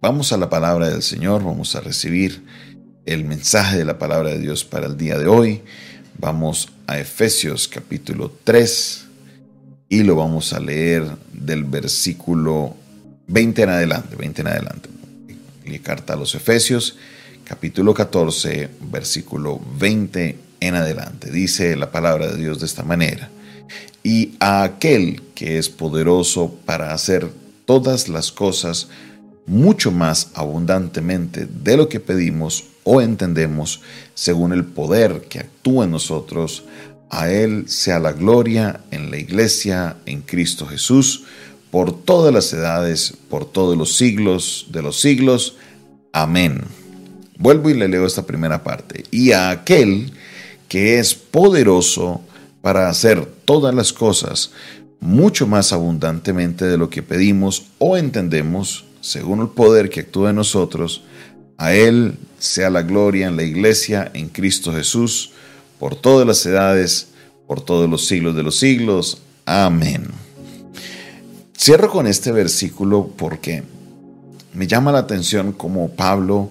Vamos a la palabra del Señor, vamos a recibir el mensaje de la palabra de Dios para el día de hoy. Vamos a Efesios capítulo 3 y lo vamos a leer del versículo 20 en adelante, 20 en adelante. La carta a los Efesios capítulo 14, versículo 20 en adelante. Dice la palabra de Dios de esta manera. Y a aquel que es poderoso para hacer todas las cosas mucho más abundantemente de lo que pedimos o entendemos, según el poder que actúa en nosotros, a Él sea la gloria en la iglesia, en Cristo Jesús, por todas las edades, por todos los siglos de los siglos. Amén. Vuelvo y le leo esta primera parte. Y a aquel que es poderoso para hacer todas las cosas mucho más abundantemente de lo que pedimos o entendemos, según el poder que actúa en nosotros, a Él sea la gloria en la iglesia, en Cristo Jesús, por todas las edades, por todos los siglos de los siglos. Amén. Cierro con este versículo porque me llama la atención como Pablo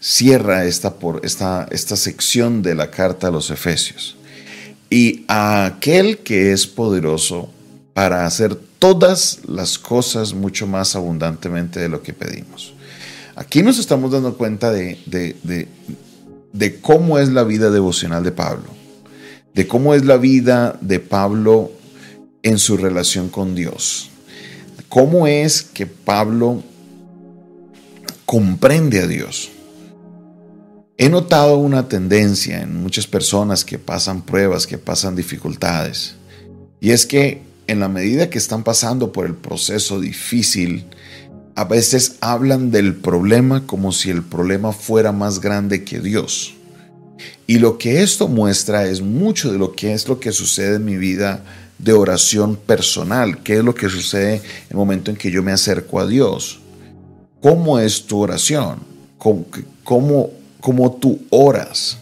cierra esta, por, esta, esta sección de la carta a los Efesios. Y a aquel que es poderoso para hacer todas las cosas mucho más abundantemente de lo que pedimos. Aquí nos estamos dando cuenta de, de, cómo es la vida devocional de Pablo, de cómo es la vida de Pablo en su relación con Dios, cómo es que Pablo comprende a Dios. He notado una tendencia en muchas personas que pasan pruebas, que pasan dificultades, y es que en la medida que están pasando por el proceso difícil, a veces hablan del problema como si el problema fuera más grande que Dios. Y lo que esto muestra es mucho de lo que es lo que sucede en mi vida de oración personal, qué es lo que sucede en el momento en que yo me acerco a Dios. ¿Cómo es tu oración? ¿Cómo, cómo, tú oras?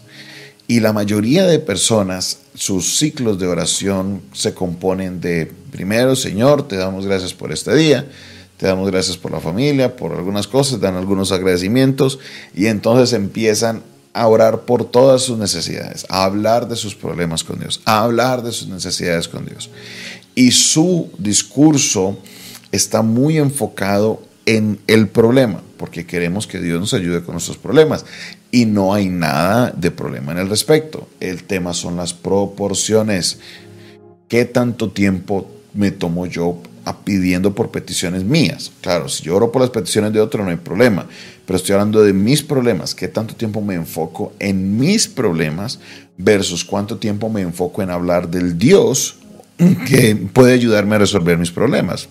Y la mayoría de personas, sus ciclos de oración se componen de, primero, Señor, te damos gracias por este día, te damos gracias por la familia, por algunas cosas, dan algunos agradecimientos y entonces empiezan a orar por todas sus necesidades, a hablar de sus problemas con Dios, a hablar de sus necesidades con Dios. Y su discurso está muy enfocado en el problema, porque queremos que Dios nos ayude con nuestros problemas. Y no hay nada de problema en el respecto. El tema son las proporciones. ¿Qué tanto tiempo me tomo yo pidiendo por peticiones mías? Claro, si yo oro por las peticiones de otro no hay problema, pero estoy hablando de mis problemas. ¿Qué tanto tiempo me enfoco en mis problemas versus cuánto tiempo me enfoco en hablar del Dios que puede ayudarme a resolver mis problemas?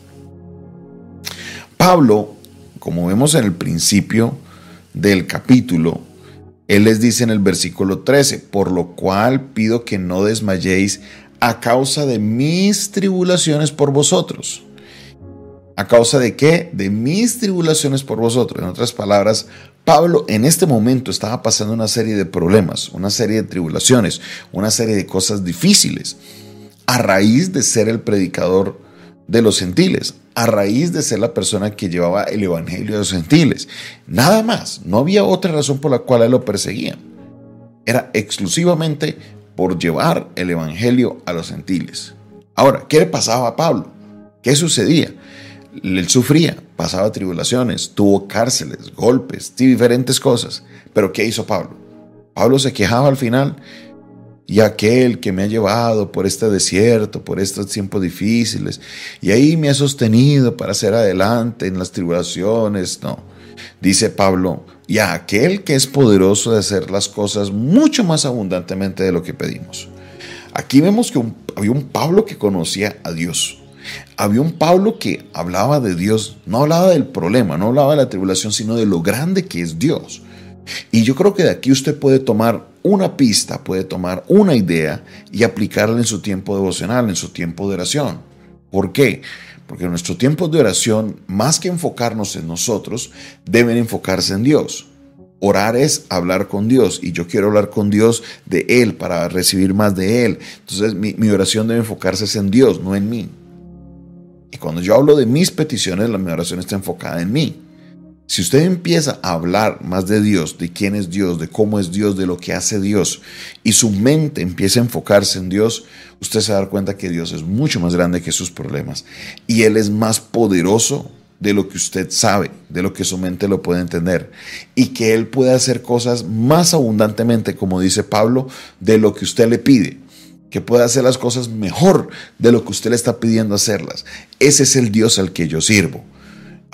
Pablo, como vemos en el principio del capítulo, él les dice en el versículo 13, por lo cual pido que no desmayéis a causa de mis tribulaciones por vosotros. ¿A causa de qué? De mis tribulaciones por vosotros. En otras palabras, Pablo en este momento estaba pasando una serie de problemas, una serie de tribulaciones, una serie de cosas difíciles, a raíz de ser el predicador de los gentiles, a raíz de ser la persona que llevaba el evangelio de los gentiles. Nada más, no había otra razón por la cual él lo perseguía. Era exclusivamente por llevar el evangelio a los gentiles. Ahora, ¿qué le pasaba a Pablo? ¿Qué sucedía? Él sufría, pasaba tribulaciones, tuvo cárceles, golpes, diferentes cosas. Pero ¿qué hizo Pablo? Pablo se quejaba al final y aquel que me ha llevado por este desierto, por estos tiempos difíciles, y ahí me ha sostenido para hacer adelante en las tribulaciones. No, dice Pablo, y a aquel que es poderoso de hacer las cosas mucho más abundantemente de lo que pedimos. Aquí vemos que había un Pablo que conocía a Dios. Había un Pablo que hablaba de Dios, no hablaba del problema, no hablaba de la tribulación, sino de lo grande que es Dios. Y yo creo que de aquí usted puede tomar una pista, puede tomar una idea y aplicarla en su tiempo devocional, en su tiempo de oración. ¿Por qué? Porque nuestro tiempo de oración, más que enfocarnos en nosotros, deben enfocarse en Dios. Orar es hablar con Dios y yo quiero hablar con Dios de Él para recibir más de Él. Entonces mi, mi oración debe enfocarse en Dios, no en mí. Y cuando yo hablo de mis peticiones, la mi oración está enfocada en mí. Si usted empieza a hablar más de Dios, de quién es Dios, de cómo es Dios, de lo que hace Dios, y su mente empieza a enfocarse en Dios, usted se va a dar cuenta que Dios es mucho más grande que sus problemas. Y Él es más poderoso de lo que usted sabe, de lo que su mente lo puede entender. Y que Él puede hacer cosas más abundantemente, como dice Pablo, de lo que usted le pide que puede hacer las cosas mejor de lo que usted le está pidiendo hacerlas. Ese es el Dios al que yo sirvo.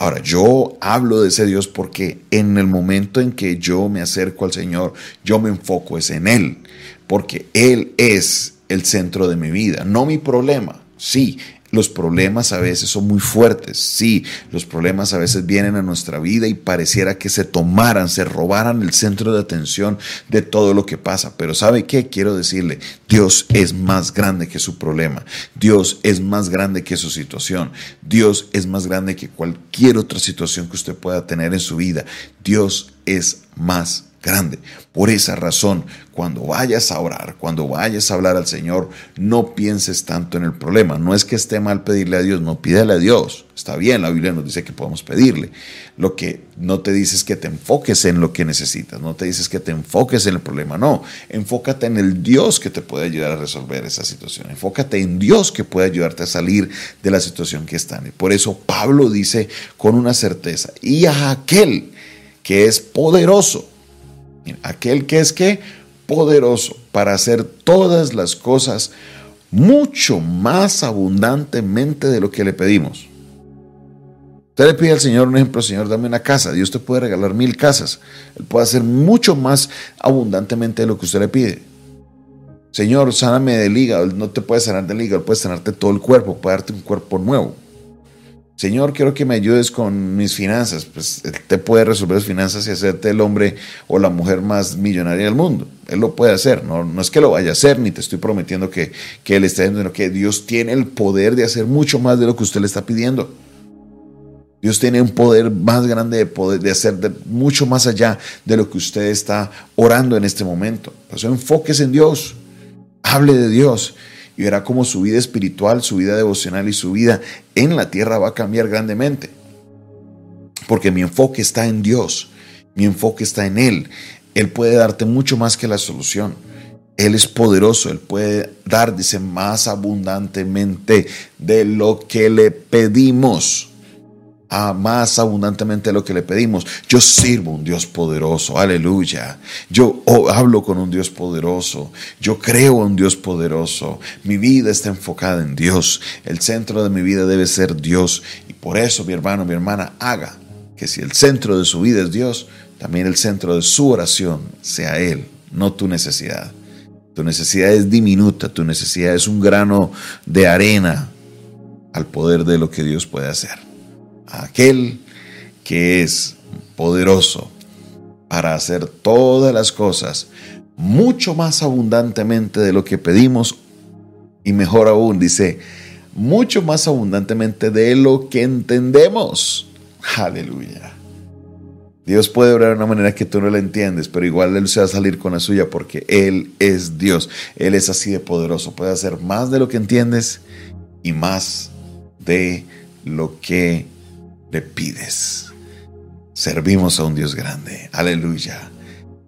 Ahora, yo hablo de ese Dios porque en el momento en que yo me acerco al Señor, yo me enfoco es en Él, porque Él es el centro de mi vida, no mi problema. Sí, los problemas a veces son muy fuertes, sí, los problemas a veces vienen a nuestra vida y pareciera que se tomaran, se robaran el centro de atención de todo lo que pasa. Pero ¿sabe qué? Quiero decirle, Dios es más grande que su problema, Dios es más grande que su situación, Dios es más grande que cualquier otra situación que usted pueda tener en su vida. Dios es más grande. Por esa razón, cuando vayas a orar, cuando vayas a hablar al Señor, no pienses tanto en el problema. No es que esté mal pedirle a Dios, no pídele a Dios. Está bien, la Biblia nos dice que podemos pedirle. Lo que no te dice es que te enfoques en lo que necesitas, no te dices que te enfoques en el problema, no. Enfócate en el Dios que te puede ayudar a resolver esa situación. Enfócate en Dios que puede ayudarte a salir de la situación que están. Y por eso Pablo dice con una certeza, y a aquel que es poderoso Aquel que es que poderoso para hacer todas las cosas mucho más abundantemente de lo que le pedimos. Usted le pide al Señor un ejemplo, Señor, dame una casa. Dios te puede regalar mil casas. Él puede hacer mucho más abundantemente de lo que usted le pide. Señor, sáname del hígado. no te puede sanar del hígado, puede sanarte todo el cuerpo, puede darte un cuerpo nuevo. Señor, quiero que me ayudes con mis finanzas. Pues Él te puede resolver las finanzas y hacerte el hombre o la mujer más millonaria del mundo. Él lo puede hacer. No, es que lo vaya a hacer, ni te estoy prometiendo que, que Él esté sino que Dios tiene el poder de hacer mucho más de lo que usted le está pidiendo. Dios tiene un poder más grande de poder de hacer mucho más allá de lo que usted está orando en este momento. Por eso enfóquese en Dios. Hable de Dios y verá cómo su vida espiritual, su vida devocional y su vida en la tierra va a cambiar grandemente. Porque mi enfoque está en Dios, mi enfoque está en Él. Él puede darte mucho más que la solución. Él es poderoso, Él puede dar, dice, más abundantemente de lo que le pedimos más abundantemente lo que le pedimos. Yo sirvo un Dios poderoso, aleluya. Yo hablo con un Dios poderoso, yo creo en un Dios poderoso. Mi vida está enfocada en Dios. El centro de mi vida debe ser Dios. Y por eso, mi hermano, mi hermana, haga que si el centro de su vida es Dios, también el centro de su oración sea Él, no tu necesidad. Tu necesidad es diminuta, tu necesidad es un grano de arena al poder de lo que Dios puede hacer aquel que es poderoso para hacer todas las cosas mucho más abundantemente de lo que pedimos y mejor aún, dice, mucho más abundantemente de lo que entendemos. Aleluya. Dios puede obrar de una manera que tú no la entiendes, pero igual Él se va a salir con la suya porque Él es Dios. Él es así de poderoso. Puede hacer más de lo que entiendes y más de lo que le pides. Servimos a un Dios grande. Aleluya.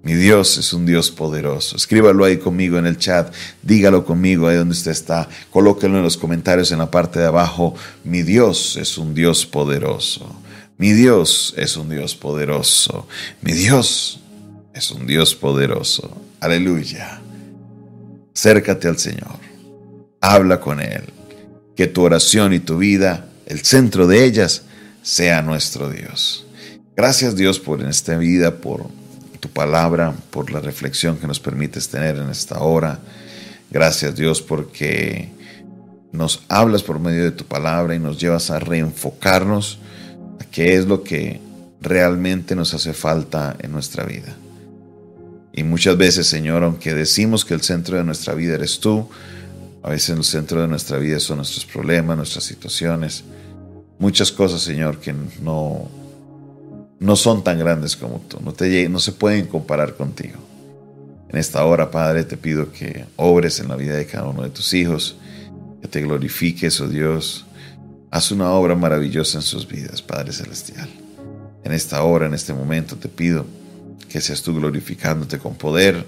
Mi Dios es un Dios poderoso. Escríbalo ahí conmigo en el chat. Dígalo conmigo ahí donde usted está. Colóquenlo en los comentarios en la parte de abajo. Mi Dios es un Dios poderoso. Mi Dios es un Dios poderoso. Mi Dios es un Dios poderoso. Aleluya. Acércate al Señor. Habla con Él. Que tu oración y tu vida, el centro de ellas, sea nuestro Dios. Gracias Dios por en esta vida, por tu palabra, por la reflexión que nos permites tener en esta hora. Gracias Dios porque nos hablas por medio de tu palabra y nos llevas a reenfocarnos a qué es lo que realmente nos hace falta en nuestra vida. Y muchas veces, Señor, aunque decimos que el centro de nuestra vida eres tú, a veces el centro de nuestra vida son nuestros problemas, nuestras situaciones, muchas cosas, Señor, que no, no son tan grandes como tú, no, te, no se pueden comparar contigo. En esta hora, Padre, te pido que obres en la vida de cada uno de tus hijos, que te glorifiques, oh Dios. Haz una obra maravillosa en sus vidas, Padre Celestial. En esta hora, en este momento, te pido que seas tú glorificándote con poder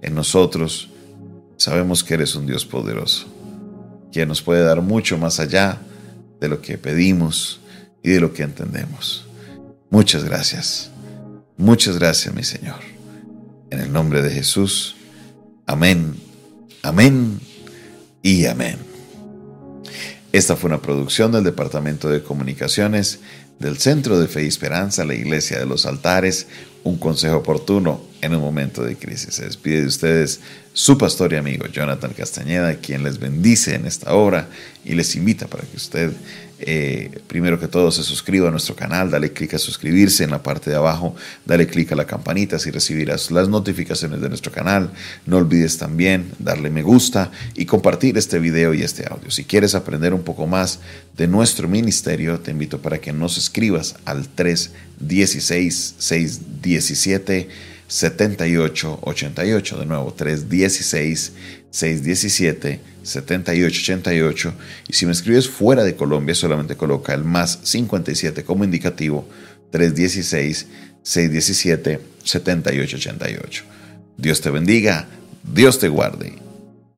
en nosotros. Sabemos que eres un Dios poderoso, quien nos puede dar mucho más allá de lo que pedimos y de lo que entendemos. Muchas gracias. Muchas gracias, mi Señor. En el nombre de Jesús. Amén. Amén y amén. Esta fue una producción del Departamento de Comunicaciones del Centro de Fe y Esperanza, la Iglesia de los Altares, un consejo oportuno en un momento de crisis. Se despide de ustedes su pastor y amigo Jonathan Castañeda, quien les bendice en esta hora y les invita para que usted eh, primero que todo se suscriba a nuestro canal, dale clic a suscribirse en la parte de abajo, dale clic a la campanita si recibirás las notificaciones de nuestro canal. No olvides también darle me gusta y compartir este video y este audio. Si quieres aprender un poco más de nuestro ministerio, te invito para que nos escribas al 316 617 7888. De nuevo, 316 617 7888. Y si me escribes fuera de Colombia, solamente coloca el más 57 como indicativo 316 617 7888. Dios te bendiga, Dios te guarde